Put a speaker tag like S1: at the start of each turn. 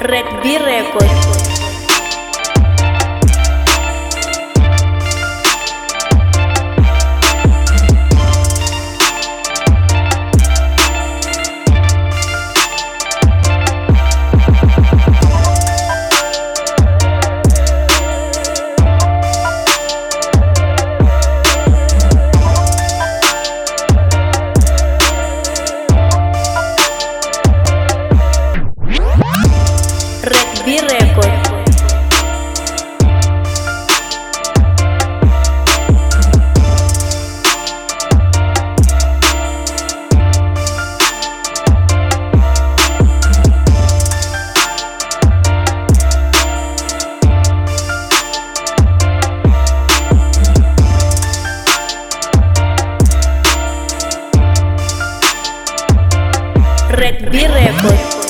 S1: Red B Records. Pues. Red B Record. Red B Record.